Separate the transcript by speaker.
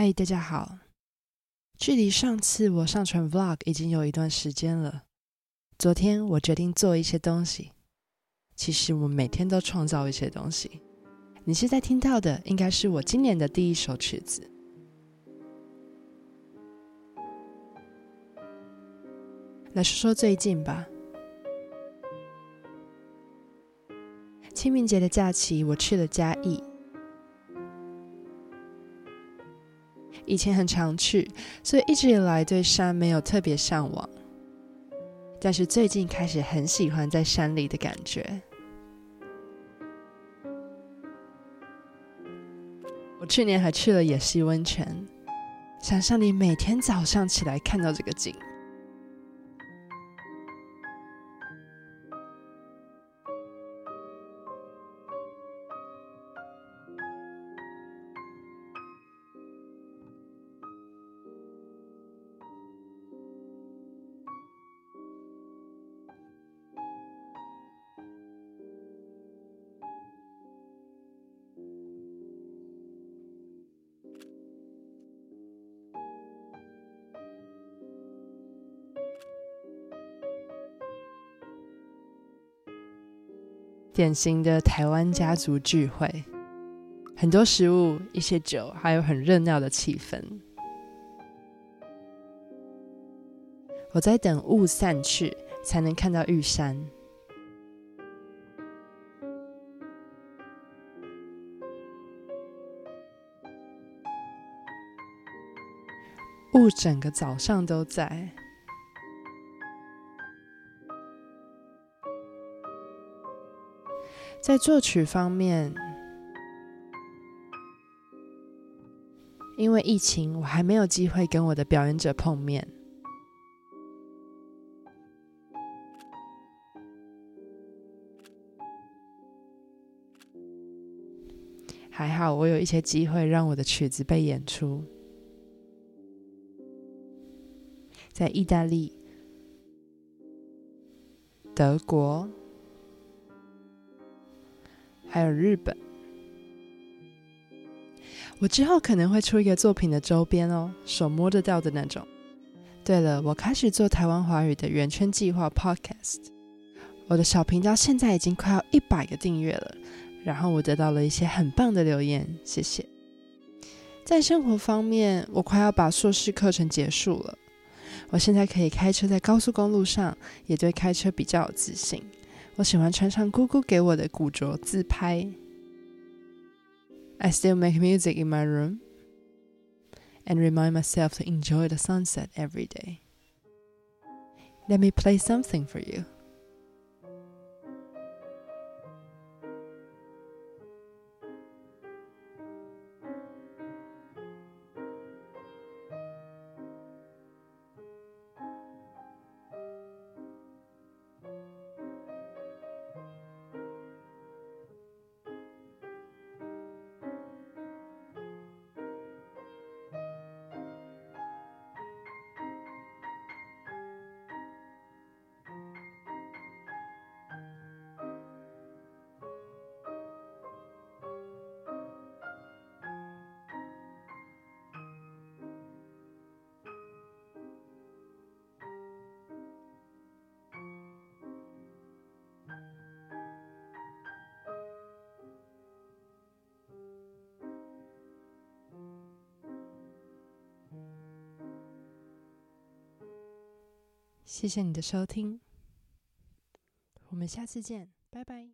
Speaker 1: 嗨，大家好！距离上次我上传 Vlog 已经有一段时间了。昨天我决定做一些东西。其实我每天都创造一些东西。你现在听到的应该是我今年的第一首曲子。来说说最近吧。清明节的假期，我去了嘉义。以前很常去，所以一直以来对山没有特别向往。但是最近开始很喜欢在山里的感觉。我去年还去了野溪温泉，想象你每天早上起来看到这个景。典型的台湾家族聚会，很多食物、一些酒，还有很热闹的气氛。我在等雾散去，才能看到玉山。雾整个早上都在。在作曲方面，因为疫情，我还没有机会跟我的表演者碰面。还好，我有一些机会让我的曲子被演出，在意大利、德国。还有日本，我之后可能会出一个作品的周边哦，手摸得到的那种。对了，我开始做台湾华语的圆圈计划 Podcast，我的小频道现在已经快要一百个订阅了，然后我得到了一些很棒的留言，谢谢。在生活方面，我快要把硕士课程结束了，我现在可以开车在高速公路上，也对开车比较有自信。我喜欢传唱姑姑给我的古着自拍。I still make music in my room and remind myself to enjoy the sunset every day. Let me play something for you. 谢谢你的收听，我们下次见，拜拜。